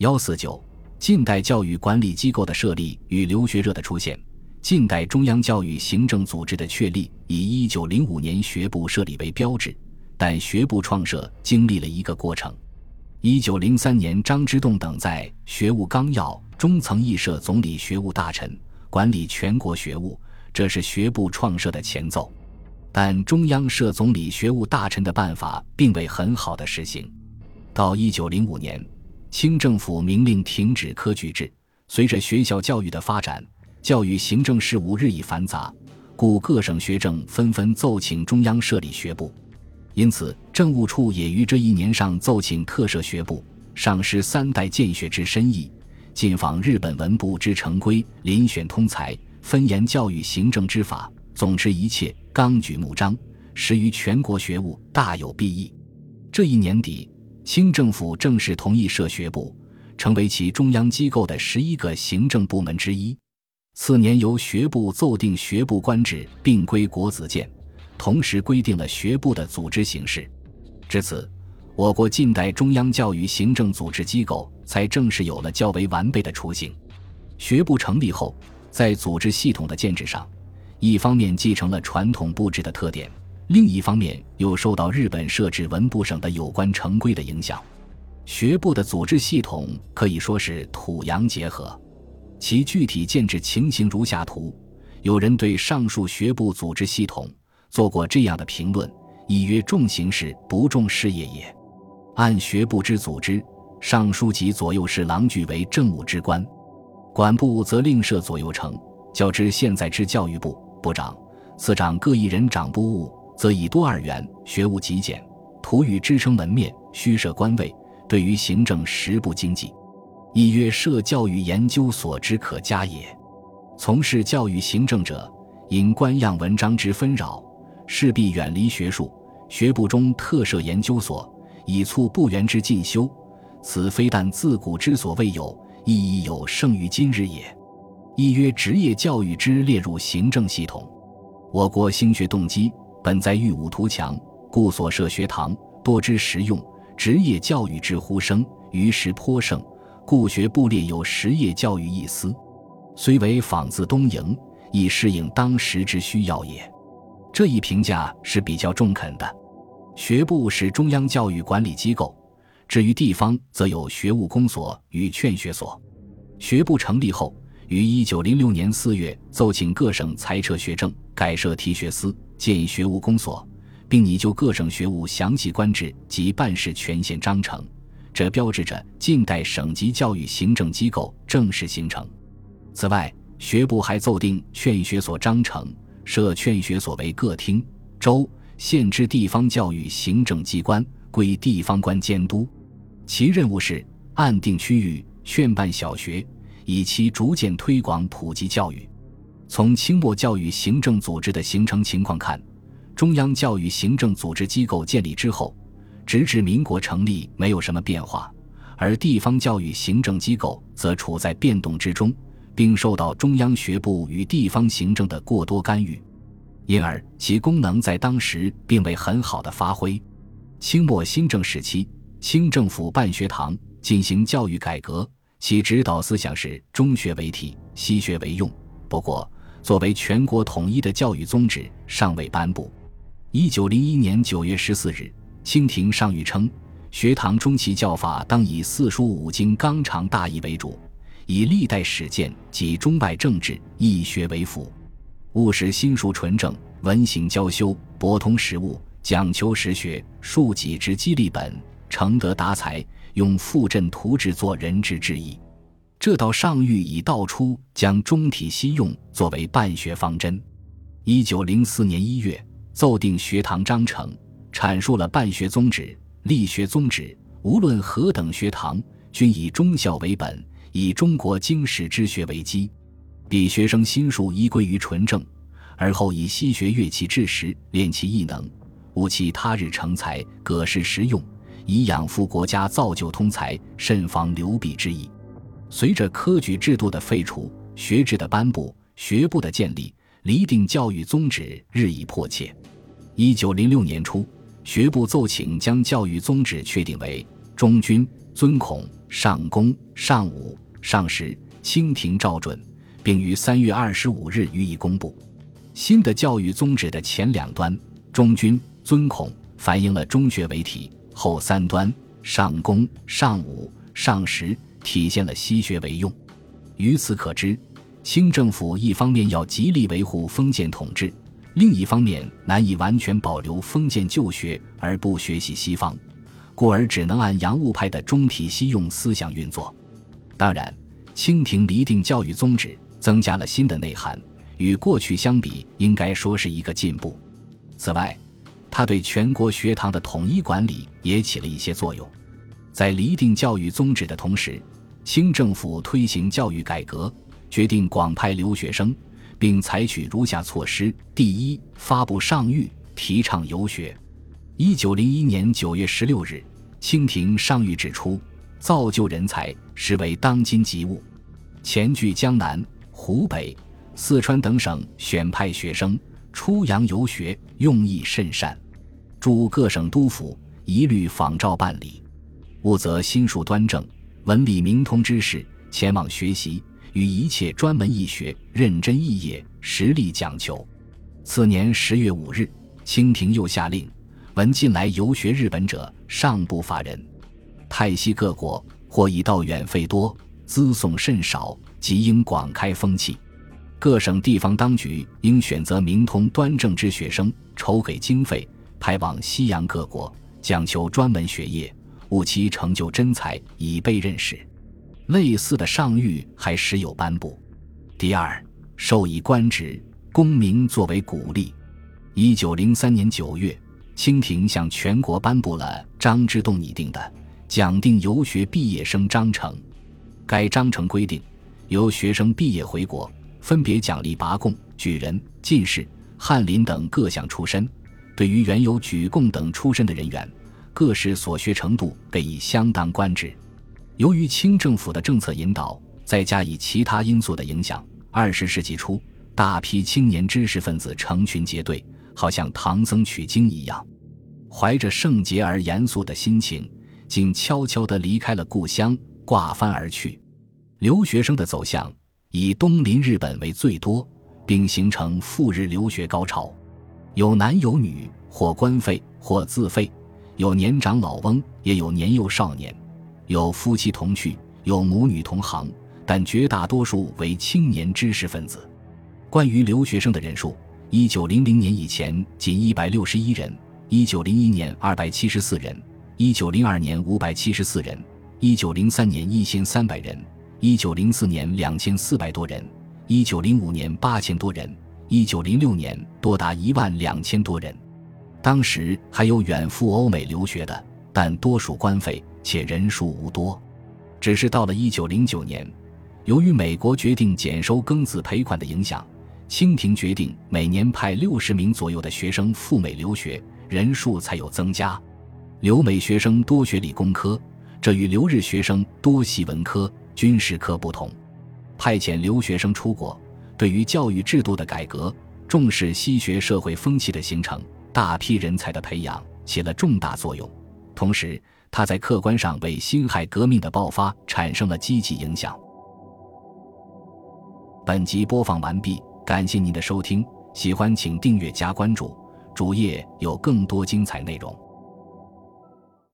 幺四九，近代教育管理机构的设立与留学热的出现，近代中央教育行政组织的确立以一九零五年学部设立为标志，但学部创设经历了一个过程。一九零三年，张之洞等在《学务纲要》中曾议设总理学务大臣，管理全国学务，这是学部创设的前奏。但中央设总理学务大臣的办法并未很好的实行。到一九零五年。清政府明令停止科举制。随着学校教育的发展，教育行政事务日益繁杂，故各省学政纷纷奏请中央设立学部。因此，政务处也于这一年上奏请特设学部，上师三代建学之深意，进访日本文部之成规，遴选通才，分研教育行政之法，总之一切纲举目张，实于全国学务大有裨益。这一年底。清政府正式同意设学部，成为其中央机构的十一个行政部门之一。次年由学部奏定学部官制，并归国子监，同时规定了学部的组织形式。至此，我国近代中央教育行政组织机构才正式有了较为完备的雏形。学部成立后，在组织系统的建制上，一方面继承了传统布置的特点。另一方面，又受到日本设置文部省的有关成规的影响，学部的组织系统可以说是土洋结合。其具体建制情形如下图。有人对上述学部组织系统做过这样的评论：“以曰重形式，不重事业也。”按学部之组织，尚书及左右侍郎俱为政务之官，管部则另设左右丞，较之现在之教育部部长、次长各一人掌部务。则以多二元，学务极简，徒与支撑门面，虚设官位，对于行政实不经济。亦曰设教育研究所之可嘉也。从事教育行政者，因官样文章之纷扰，势必远离学术。学部中特设研究所，以促部员之进修，此非但自古之所未有，亦亦有胜于今日也。亦曰职业教育之列入行政系统，我国兴学动机。本在欲武图强，故所设学堂多之实用，职业教育之呼声于时颇盛，故学部列有实业教育一司。虽为仿自东瀛，亦适应当时之需要也。这一评价是比较中肯的。学部是中央教育管理机构，至于地方，则有学务公所与劝学所。学部成立后，于一九零六年四月奏请各省裁撤学政，改设提学司。建学务公所，并拟就各省学务详细官制及办事权限章程，这标志着近代省级教育行政机构正式形成。此外，学部还奏定劝学所章程，设劝学所为各厅、州、县之地方教育行政机关，归地方官监督，其任务是按定区域劝办小学，以期逐渐推广普及教育。从清末教育行政组织的形成情况看，中央教育行政组织机构建立之后，直至民国成立没有什么变化，而地方教育行政机构则处在变动之中，并受到中央学部与地方行政的过多干预，因而其功能在当时并未很好的发挥。清末新政时期，清政府办学堂进行教育改革，其指导思想是中学为体，西学为用。不过，作为全国统一的教育宗旨尚未颁布。一九零一年九月十四日，清廷上谕称，学堂中期教法当以四书五经纲常大义为主，以历代史见及中外政治易学为辅，务使心术纯正，文行交修，博通实务，讲求实学，庶己之激励本，承德达才，用复振图治作人之志意。这道上谕已道出将中体西用作为办学方针。一九零四年一月，奏定学堂章程，阐述了办学宗旨、立学宗旨。无论何等学堂，均以忠孝为本，以中国经史之学为基，必学生心术依归于纯正，而后以西学乐器制实，练其艺能，务其他日成才，葛事实用，以养父国家，造就通才，慎防流弊之意。随着科举制度的废除、学制的颁布、学部的建立，厘定教育宗旨日益迫切。一九零六年初，学部奏请将教育宗旨确定为忠君、尊孔、上公、上武、上时，清廷照准，并于三月二十五日予以公布。新的教育宗旨的前两端“忠君、尊孔”反映了中学为体，后三端“上公、上武、上时”体现了西学为用。由此可知，清政府一方面要极力维护封建统治，另一方面难以完全保留封建旧学而不学习西方。故而只能按洋务派的中体西用思想运作。当然，清廷厘定教育宗旨，增加了新的内涵，与过去相比，应该说是一个进步。此外，他对全国学堂的统一管理也起了一些作用。在厘定教育宗旨的同时，清政府推行教育改革，决定广派留学生，并采取如下措施：第一，发布上谕，提倡游学。一九零一年九月十六日。清廷上谕指出，造就人才实为当今急务。前据江南、湖北、四川等省选派学生出洋游学，用意甚善。诸各省督府一律仿照办理。务则心术端正、文理明通之士前往学习，与一切专门义学、认真义业、实力讲求。次年十月五日，清廷又下令。闻近来游学日本者尚不乏人，泰西各国或已道远费多，资送甚少，即应广开风气。各省地方当局应选择明通端正之学生，筹给经费，派往西洋各国，讲求专门学业，务其成就真才，以备任使。类似的上谕还时有颁布。第二，授以官职，功名作为鼓励。一九零三年九月。清廷向全国颁布了张之洞拟定的《讲定游学毕业生章程》，该章程规定，由学生毕业回国，分别奖励拔贡、举人、进士、翰林等各项出身；对于原有举贡等出身的人员，各视所学程度给予相当官职。由于清政府的政策引导，再加以其他因素的影响，二十世纪初，大批青年知识分子成群结队。好像唐僧取经一样，怀着圣洁而严肃的心情，竟悄悄地离开了故乡，挂帆而去。留学生的走向以东临日本为最多，并形成赴日留学高潮。有男有女，或官费，或自费；有年长老翁，也有年幼少年；有夫妻同去，有母女同行，但绝大多数为青年知识分子。关于留学生的人数。一九零零年以前仅一百六十一人，一九零一年二百七十四人，一九零二年五百七十四人，一九零三年一千三百人，一九零四年两千四百多人，一九零五年八千多人，一九零六年多达一万两千多人。当时还有远赴欧美留学的，但多属官费，且人数无多。只是到了一九零九年，由于美国决定减收庚子赔款的影响。清廷决定每年派六十名左右的学生赴美留学，人数才有增加。留美学生多学理工科，这与留日学生多习文科、军事科不同。派遣留学生出国，对于教育制度的改革、重视西学社会风气的形成、大批人才的培养起了重大作用。同时，他在客观上为辛亥革命的爆发产生了积极影响。本集播放完毕。感谢您的收听，喜欢请订阅加关注，主页有更多精彩内容。